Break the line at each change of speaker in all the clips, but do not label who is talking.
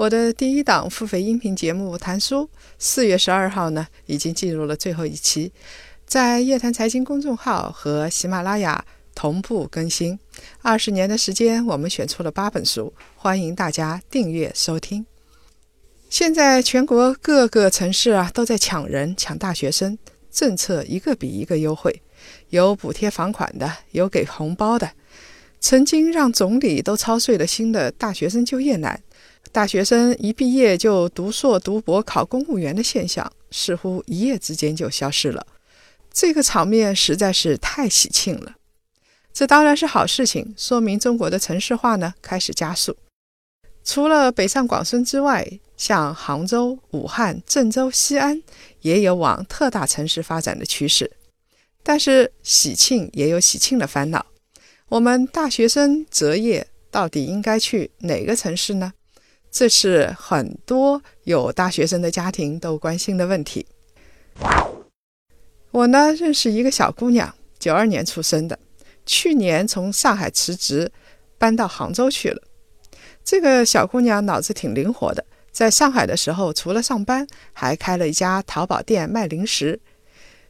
我的第一档付费音频节目《谈书》，四月十二号呢，已经进入了最后一期，在叶檀财经公众号和喜马拉雅同步更新。二十年的时间，我们选出了八本书，欢迎大家订阅收听。现在全国各个城市啊，都在抢人、抢大学生，政策一个比一个优惠。有补贴房款的，有给红包的。曾经让总理都操碎了心的大学生就业难，大学生一毕业就读硕读博考公务员的现象，似乎一夜之间就消失了。这个场面实在是太喜庆了。这当然是好事情，说明中国的城市化呢开始加速。除了北上广深之外，像杭州、武汉、郑州、西安，也有往特大城市发展的趋势。但是喜庆也有喜庆的烦恼。我们大学生择业到底应该去哪个城市呢？这是很多有大学生的家庭都关心的问题。我呢认识一个小姑娘，九二年出生的，去年从上海辞职，搬到杭州去了。这个小姑娘脑子挺灵活的，在上海的时候，除了上班，还开了一家淘宝店卖零食。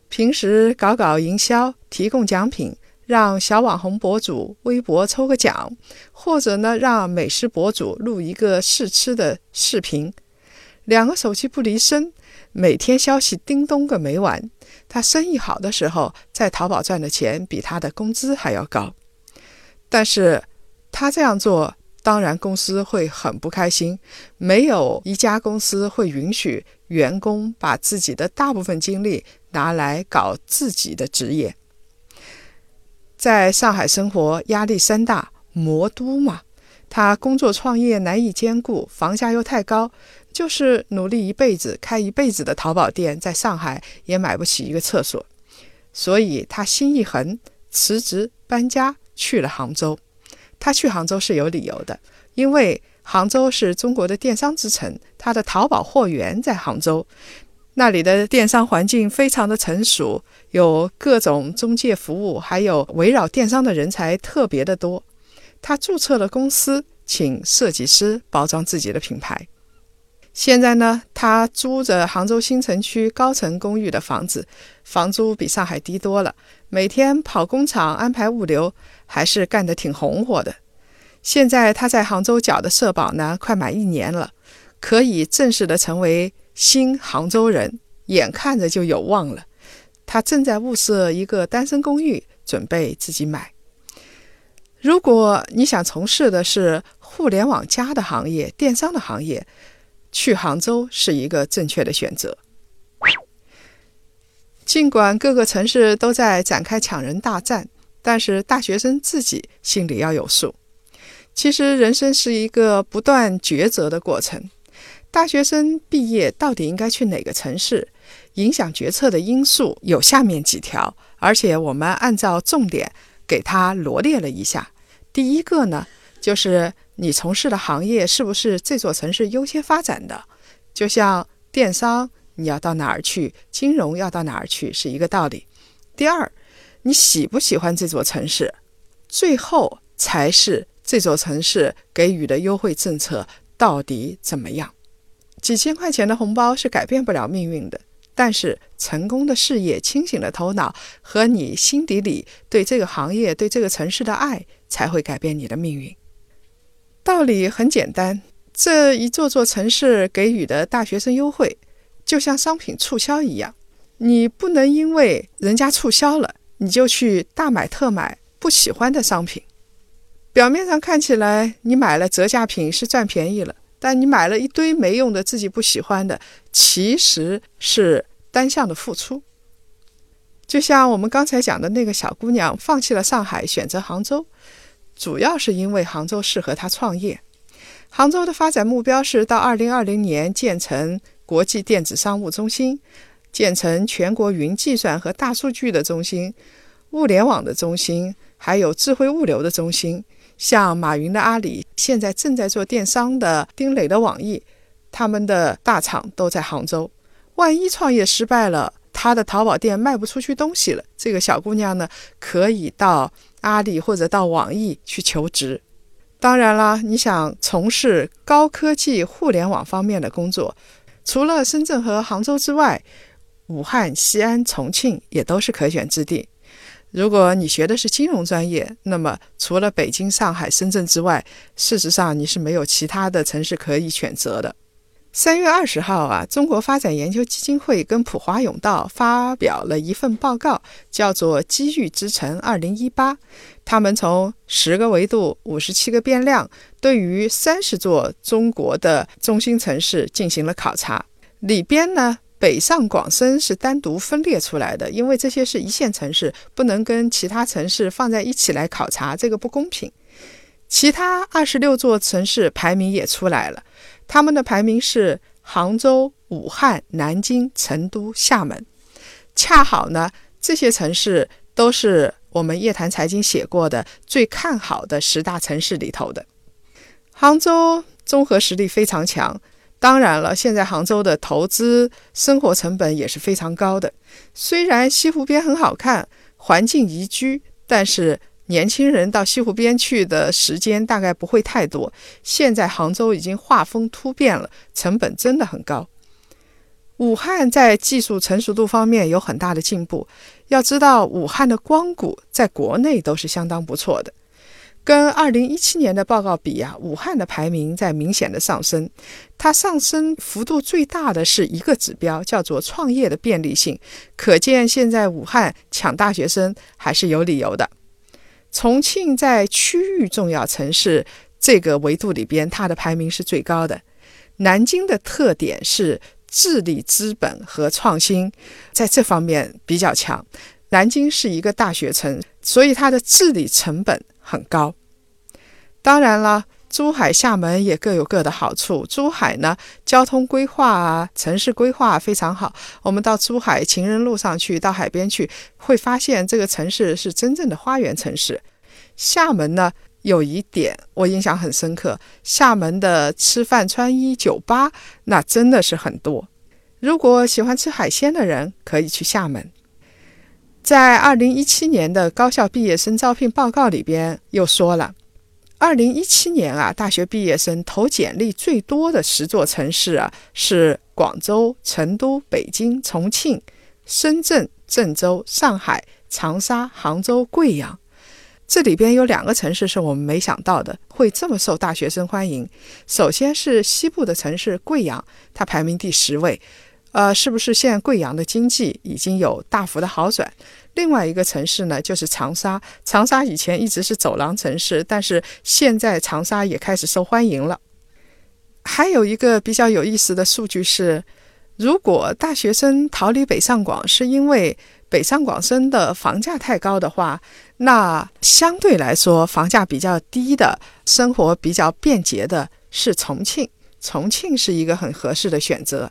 平时搞搞营销，提供奖品，让小网红博主微博抽个奖，或者呢让美食博主录一个试吃的视频，两个手机不离身，每天消息叮咚个没完。他生意好的时候，在淘宝赚的钱比他的工资还要高，但是他这样做。当然，公司会很不开心。没有一家公司会允许员工把自己的大部分精力拿来搞自己的职业。在上海生活压力山大，魔都嘛，他工作创业难以兼顾，房价又太高，就是努力一辈子开一辈子的淘宝店，在上海也买不起一个厕所。所以他心一横，辞职搬家去了杭州。他去杭州是有理由的，因为杭州是中国的电商之城，他的淘宝货源在杭州，那里的电商环境非常的成熟，有各种中介服务，还有围绕电商的人才特别的多。他注册了公司，请设计师包装自己的品牌。现在呢，他租着杭州新城区高层公寓的房子，房租比上海低多了。每天跑工厂安排物流，还是干得挺红火的。现在他在杭州缴的社保呢，快满一年了，可以正式的成为新杭州人，眼看着就有望了。他正在物色一个单身公寓，准备自己买。如果你想从事的是互联网加的行业、电商的行业，去杭州是一个正确的选择。尽管各个城市都在展开抢人大战，但是大学生自己心里要有数。其实人生是一个不断抉择的过程。大学生毕业到底应该去哪个城市？影响决策的因素有下面几条，而且我们按照重点给他罗列了一下。第一个呢，就是你从事的行业是不是这座城市优先发展的？就像电商，你要到哪儿去？金融要到哪儿去？是一个道理。第二，你喜不喜欢这座城市？最后才是这座城市给予的优惠政策到底怎么样？几千块钱的红包是改变不了命运的，但是成功的事业、清醒的头脑和你心底里对这个行业、对这个城市的爱。才会改变你的命运。道理很简单，这一座座城市给予的大学生优惠，就像商品促销一样，你不能因为人家促销了，你就去大买特买不喜欢的商品。表面上看起来你买了折价品是赚便宜了，但你买了一堆没用的自己不喜欢的，其实是单向的付出。就像我们刚才讲的那个小姑娘，放弃了上海，选择杭州。主要是因为杭州适合她创业。杭州的发展目标是到二零二零年建成国际电子商务中心，建成全国云计算和大数据的中心、物联网的中心，还有智慧物流的中心。像马云的阿里，现在正在做电商的丁磊的网易，他们的大厂都在杭州。万一创业失败了，他的淘宝店卖不出去东西了，这个小姑娘呢，可以到阿里或者到网易去求职。当然了，你想从事高科技互联网方面的工作，除了深圳和杭州之外，武汉、西安、重庆也都是可选之地。如果你学的是金融专业，那么除了北京、上海、深圳之外，事实上你是没有其他的城市可以选择的。三月二十号啊，中国发展研究基金会跟普华永道发表了一份报告，叫做《机遇之城二零一八》。他们从十个维度、五十七个变量，对于三十座中国的中心城市进行了考察。里边呢，北上广深是单独分裂出来的，因为这些是一线城市，不能跟其他城市放在一起来考察，这个不公平。其他二十六座城市排名也出来了。他们的排名是杭州、武汉、南京、成都、厦门，恰好呢，这些城市都是我们夜谈财经写过的最看好的十大城市里头的。杭州综合实力非常强，当然了，现在杭州的投资生活成本也是非常高的。虽然西湖边很好看，环境宜居，但是。年轻人到西湖边去的时间大概不会太多。现在杭州已经画风突变了，成本真的很高。武汉在技术成熟度方面有很大的进步。要知道，武汉的光谷在国内都是相当不错的。跟二零一七年的报告比啊，武汉的排名在明显的上升。它上升幅度最大的是一个指标，叫做创业的便利性。可见现在武汉抢大学生还是有理由的。重庆在区域重要城市这个维度里边，它的排名是最高的。南京的特点是治理资本和创新，在这方面比较强。南京是一个大学城，所以它的治理成本很高。当然了，珠海、厦门也各有各的好处。珠海呢，交通规划啊，城市规划非常好。我们到珠海情人路上去，到海边去，会发现这个城市是真正的花园城市。厦门呢，有一点我印象很深刻，厦门的吃饭、穿衣、酒吧，那真的是很多。如果喜欢吃海鲜的人，可以去厦门。在二零一七年的高校毕业生招聘报告里边，又说了。二零一七年啊，大学毕业生投简历最多的十座城市啊，是广州、成都、北京、重庆、深圳、郑州、上海、长沙、杭州、贵阳。这里边有两个城市是我们没想到的，会这么受大学生欢迎。首先是西部的城市贵阳，它排名第十位。呃，是不是现在贵阳的经济已经有大幅的好转？另外一个城市呢，就是长沙。长沙以前一直是走廊城市，但是现在长沙也开始受欢迎了。还有一个比较有意思的数据是，如果大学生逃离北上广是因为北上广深的房价太高的话，那相对来说房价比较低的、生活比较便捷的是重庆。重庆是一个很合适的选择。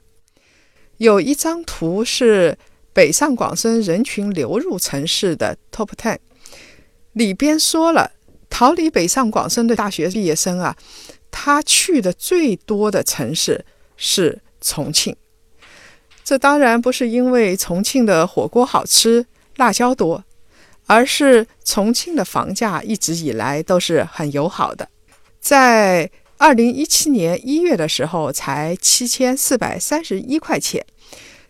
有一张图是北上广深人群流入城市的 Top Ten，里边说了，逃离北上广深的大学毕业生啊，他去的最多的城市是重庆。这当然不是因为重庆的火锅好吃、辣椒多，而是重庆的房价一直以来都是很友好的，在。二零一七年一月的时候，才七千四百三十一块钱，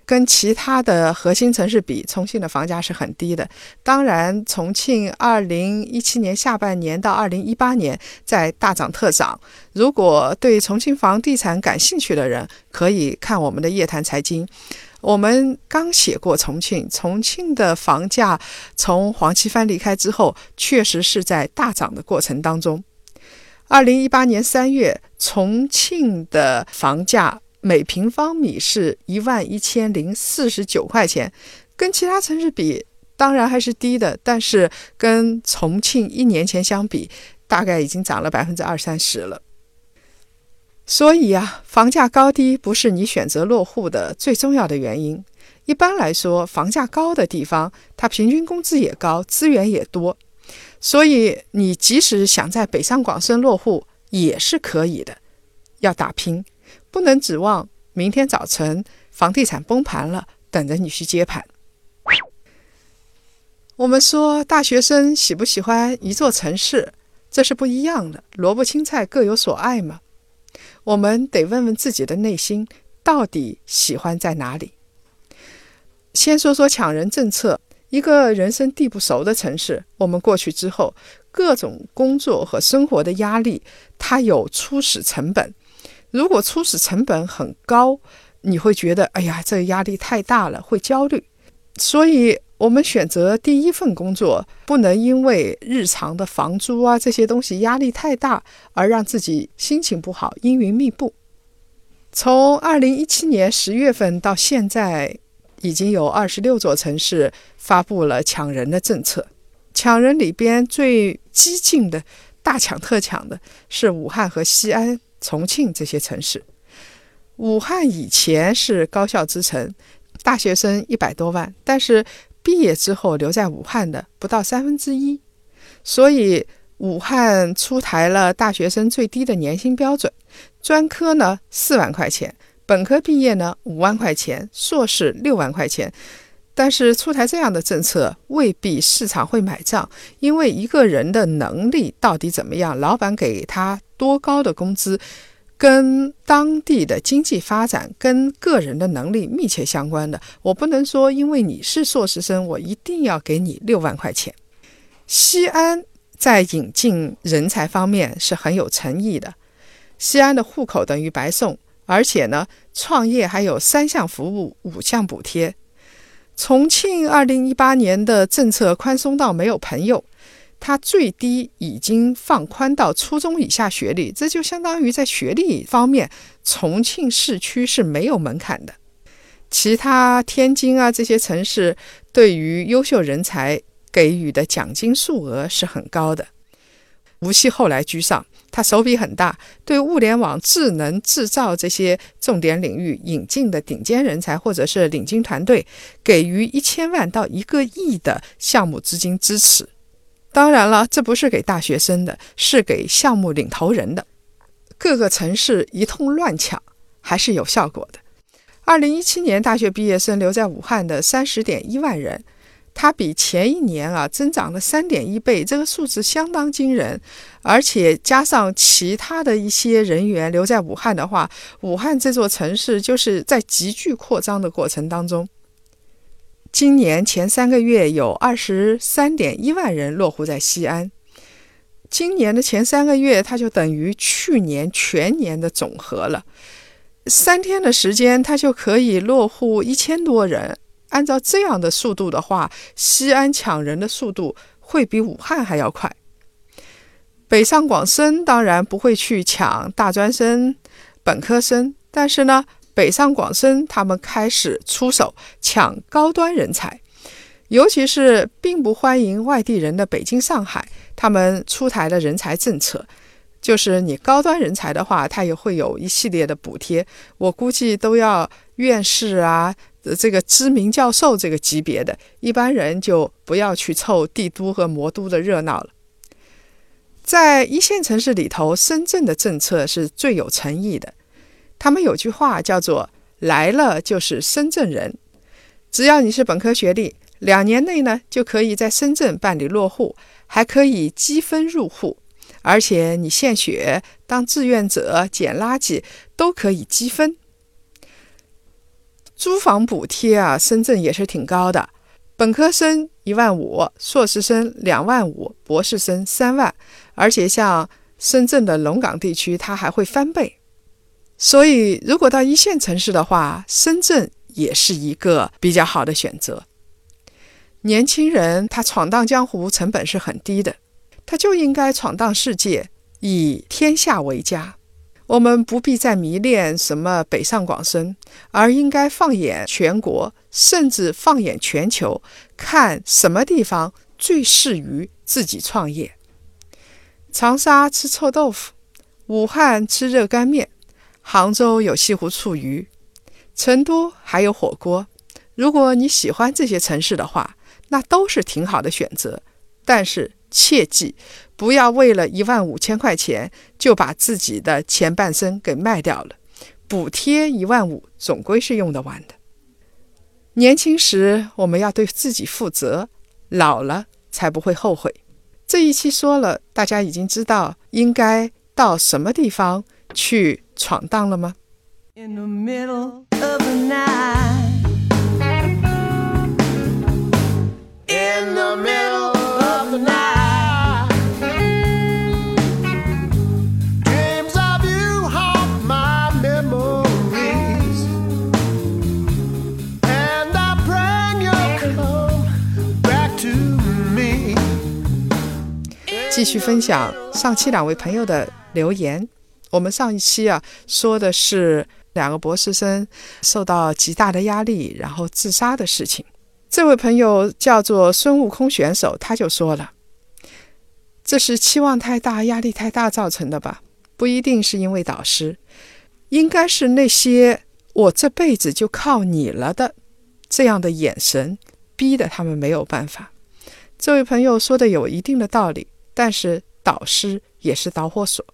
跟其他的核心城市比，重庆的房价是很低的。当然，重庆二零一七年下半年到二零一八年在大涨特涨。如果对重庆房地产感兴趣的人，可以看我们的夜谈财经。我们刚写过重庆，重庆的房价从黄奇帆离开之后，确实是在大涨的过程当中。二零一八年三月，重庆的房价每平方米是一万一千零四十九块钱，跟其他城市比，当然还是低的，但是跟重庆一年前相比，大概已经涨了百分之二三十了。所以啊，房价高低不是你选择落户的最重要的原因。一般来说，房价高的地方，它平均工资也高，资源也多，所以你即使想在北上广深落户也是可以的。要打拼，不能指望明天早晨房地产崩盘了，等着你去接盘。我们说大学生喜不喜欢一座城市，这是不一样的，萝卜青菜各有所爱嘛。我们得问问自己的内心，到底喜欢在哪里。先说说抢人政策。一个人生地不熟的城市，我们过去之后，各种工作和生活的压力，它有初始成本。如果初始成本很高，你会觉得，哎呀，这个压力太大了，会焦虑。所以，我们选择第一份工作，不能因为日常的房租啊这些东西压力太大，而让自己心情不好，阴云密布。从二零一七年十月份到现在。已经有二十六座城市发布了抢人的政策，抢人里边最激进的、大抢特抢的是武汉和西安、重庆这些城市。武汉以前是高校之城，大学生一百多万，但是毕业之后留在武汉的不到三分之一，所以武汉出台了大学生最低的年薪标准，专科呢四万块钱。本科毕业呢，五万块钱；硕士六万块钱。但是出台这样的政策，未必市场会买账，因为一个人的能力到底怎么样，老板给他多高的工资，跟当地的经济发展、跟个人的能力密切相关的。我不能说，因为你是硕士生，我一定要给你六万块钱。西安在引进人才方面是很有诚意的，西安的户口等于白送。而且呢，创业还有三项服务、五项补贴。重庆二零一八年的政策宽松到没有朋友，它最低已经放宽到初中以下学历，这就相当于在学历方面，重庆市区是没有门槛的。其他天津啊这些城市对于优秀人才给予的奖金数额是很高的。无锡后来居上。他手笔很大，对物联网、智能制造这些重点领域引进的顶尖人才或者是领军团队，给予一千万到一个亿的项目资金支持。当然了，这不是给大学生的，是给项目领头人的。各个城市一通乱抢，还是有效果的。二零一七年大学毕业生留在武汉的三十点一万人。它比前一年啊增长了三点一倍，这个数字相当惊人，而且加上其他的一些人员留在武汉的话，武汉这座城市就是在急剧扩张的过程当中。今年前三个月有二十三点一万人落户在西安，今年的前三个月它就等于去年全年的总和了，三天的时间它就可以落户一千多人。按照这样的速度的话，西安抢人的速度会比武汉还要快。北上广深当然不会去抢大专生、本科生，但是呢，北上广深他们开始出手抢高端人才，尤其是并不欢迎外地人的北京、上海，他们出台的人才政策，就是你高端人才的话，它也会有一系列的补贴，我估计都要院士啊。这个知名教授这个级别的一般人就不要去凑帝都和魔都的热闹了。在一线城市里头，深圳的政策是最有诚意的。他们有句话叫做“来了就是深圳人”，只要你是本科学历，两年内呢就可以在深圳办理落户，还可以积分入户，而且你献血、当志愿者、捡垃圾都可以积分。租房补贴啊，深圳也是挺高的，本科生一万五，硕士生两万五，博士生三万，而且像深圳的龙岗地区，它还会翻倍。所以，如果到一线城市的话，深圳也是一个比较好的选择。年轻人他闯荡江湖成本是很低的，他就应该闯荡世界，以天下为家。我们不必再迷恋什么北上广深，而应该放眼全国，甚至放眼全球，看什么地方最适于自己创业。长沙吃臭豆腐，武汉吃热干面，杭州有西湖醋鱼，成都还有火锅。如果你喜欢这些城市的话，那都是挺好的选择。但是切记，不要为了一万五千块钱就把自己的前半生给卖掉了。补贴一万五，总归是用得完的。年轻时我们要对自己负责，老了才不会后悔。这一期说了，大家已经知道应该到什么地方去闯荡了吗？继续分享上期两位朋友的留言。我们上一期啊说的是两个博士生受到极大的压力，然后自杀的事情。这位朋友叫做孙悟空选手，他就说了：“这是期望太大、压力太大造成的吧？不一定是因为导师，应该是那些‘我这辈子就靠你了’的这样的眼神，逼得他们没有办法。”这位朋友说的有一定的道理。但是导师也是导火索。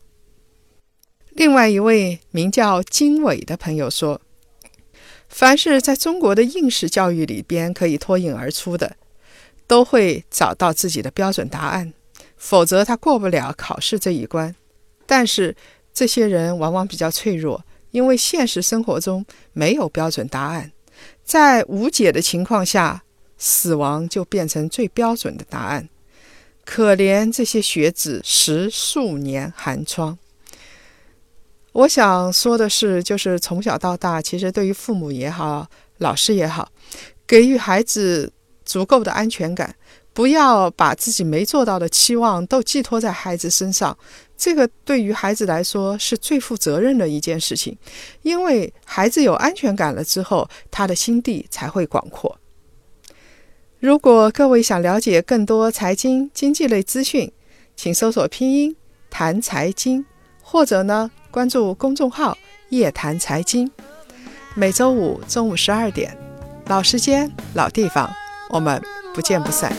另外一位名叫金伟的朋友说：“凡是在中国的应试教育里边可以脱颖而出的，都会找到自己的标准答案，否则他过不了考试这一关。但是这些人往往比较脆弱，因为现实生活中没有标准答案，在无解的情况下，死亡就变成最标准的答案。”可怜这些学子十数年寒窗。我想说的是，就是从小到大，其实对于父母也好，老师也好，给予孩子足够的安全感，不要把自己没做到的期望都寄托在孩子身上。这个对于孩子来说是最负责任的一件事情，因为孩子有安全感了之后，他的心地才会广阔。如果各位想了解更多财经经济类资讯，请搜索拼音谈财经，或者呢关注公众号夜谈财经。每周五中午十二点，老时间老地方，我们不见不散。